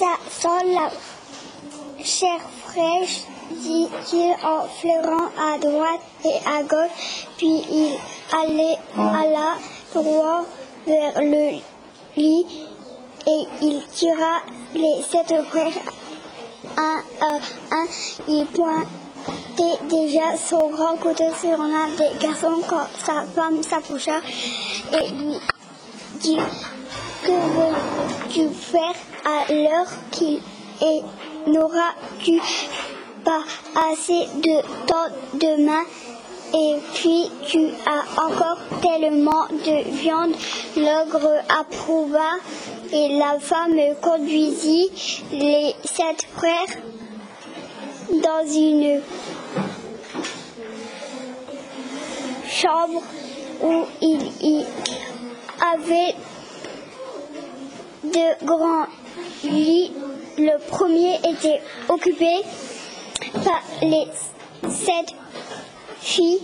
Ça sent la chair fraîche, dit-il en fleurant à droite et à gauche, puis il allait à la droit vers le lit et il tira les sept frères un à un. Il pointait déjà son grand couteau sur l'un des garçons quand sa femme s'approcha et lui dit Que veux-tu faire à l'heure qu'il est N'auras-tu pas assez de temps demain et puis tu as encore tellement de viande. L'ogre approuva et la femme conduisit les sept frères dans une chambre où il y avait de grands lits. Le premier était occupé par les sept filles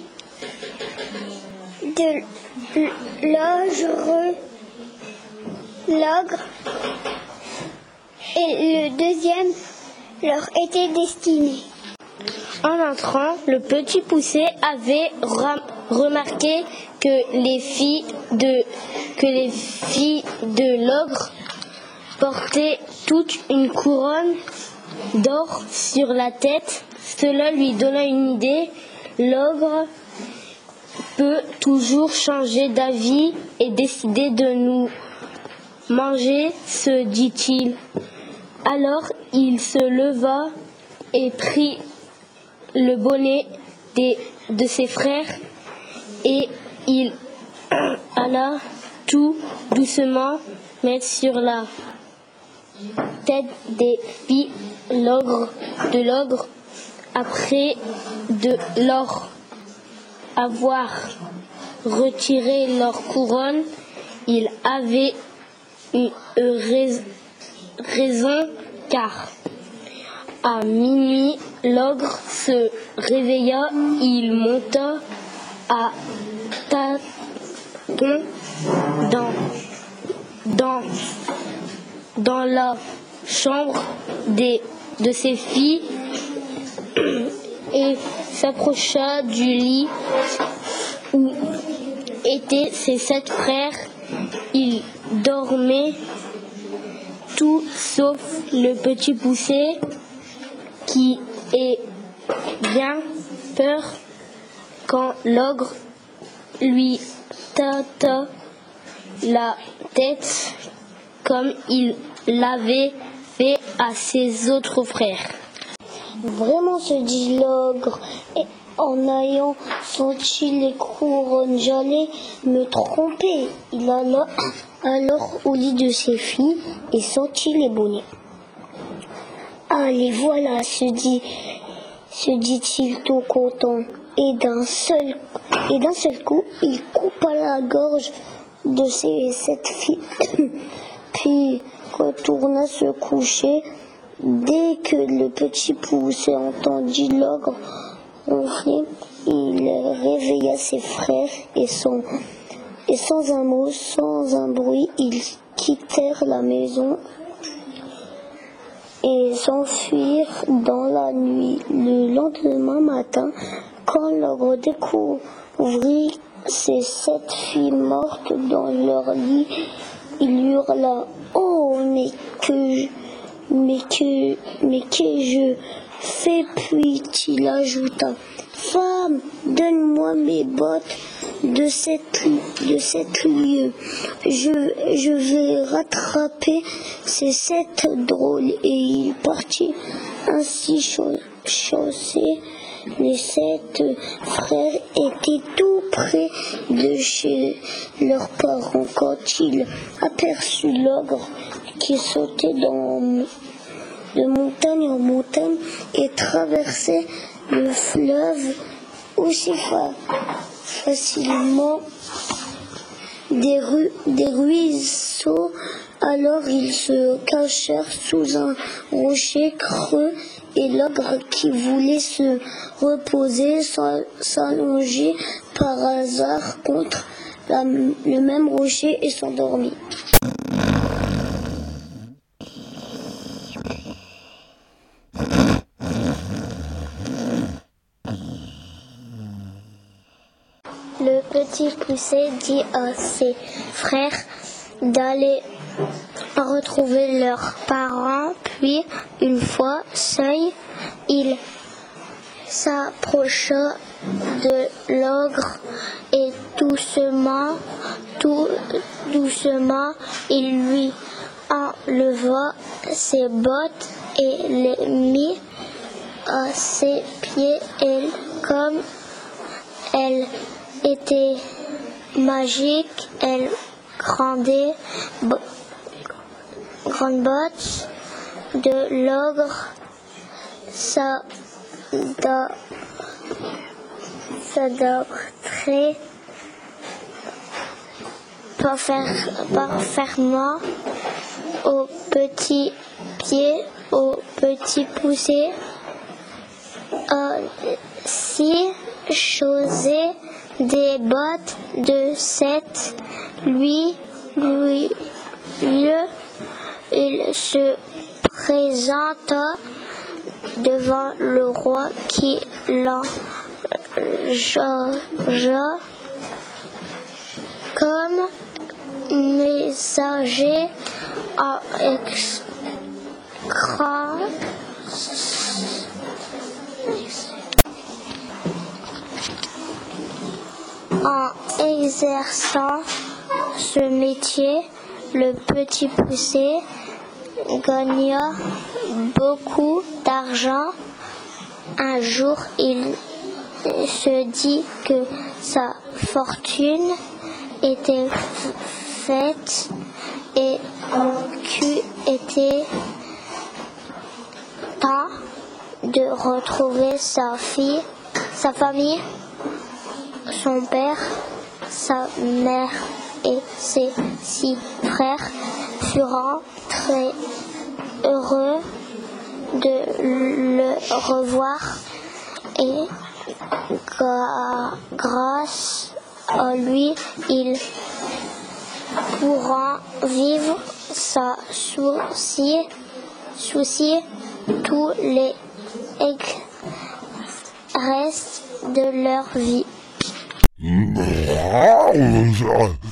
de l'ogre, l'ogre, et le deuxième leur était destiné. En entrant, le petit poussé avait remarqué que les filles de, que les filles de l'ogre portaient toute une couronne d'or sur la tête. Cela lui donna une idée. L'ogre peut toujours changer d'avis et décider de nous manger, se dit-il. Alors il se leva et prit le bonnet de ses frères et il alla tout doucement mettre sur la tête des filles l'ogre de l'ogre après de leur avoir retiré leur couronne, il avait une raison car à minuit l'ogre se réveilla, il monta à tâtons dans, dans la chambre de ses filles et s'approcha du lit où étaient ses sept frères. Ils dormaient tout sauf le petit poussé qui est bien peur quand l'ogre lui tâta la tête comme il l'avait fait à ses autres frères. Vraiment, se dit l'ogre, en ayant senti les couronnes, j'allais me tromper. Il alla alors au lit de ses filles et sentit les bonnets. Allez, voilà, se dit, se dit-il tout content. Et d'un seul, et d'un seul coup, il coupa la gorge de ses sept filles, puis retourna se coucher Dès que le petit poussé entendit l'ogre ronfler, il réveilla ses frères et, sans, et sans un mot, sans un bruit, ils quittèrent la maison et s'enfuirent dans la nuit. Le lendemain matin, quand l'ogre découvrit ses sept filles mortes dans leur lit, il hurla Oh, mais que mais que, je fais puis il ajouta Femme, donne-moi mes bottes de cette, de cette lieu. Je, je vais rattraper ces sept drôles. Et il partit ainsi Les sept frères étaient tout près de chez leurs parents quand ils aperçurent l'ogre qui sautait de montagne en montagne et traversait le fleuve aussi facilement des, ruisseaux. Alors ils se cachèrent sous un rocher creux et l'ogre qui voulait se reposer s'allonger par hasard contre le même rocher et s'endormit. Petit poussé dit à ses frères d'aller retrouver leurs parents, puis une fois seul, il s'approcha de l'ogre et doucement, tout doucement, il lui enleva ses bottes et les mit à ses pieds. Et comme elle était magique, elle grandait grande botte de l'ogre. S'adapterait parfaitement au petit pied, au petit poussé, si chaussé des bottes de sept lui, lieu, il se présenta devant le roi qui l'engagea comme messager en En exerçant ce métier, le petit poussé gagna beaucoup d'argent. Un jour, il se dit que sa fortune était faite et qu'il était temps de retrouver sa fille, sa famille, son père, sa mère et ses six frères furent très heureux de le revoir et grâce à lui, ils pourront vivre sans souci, souci tous les restes de leur vie. 啊我的家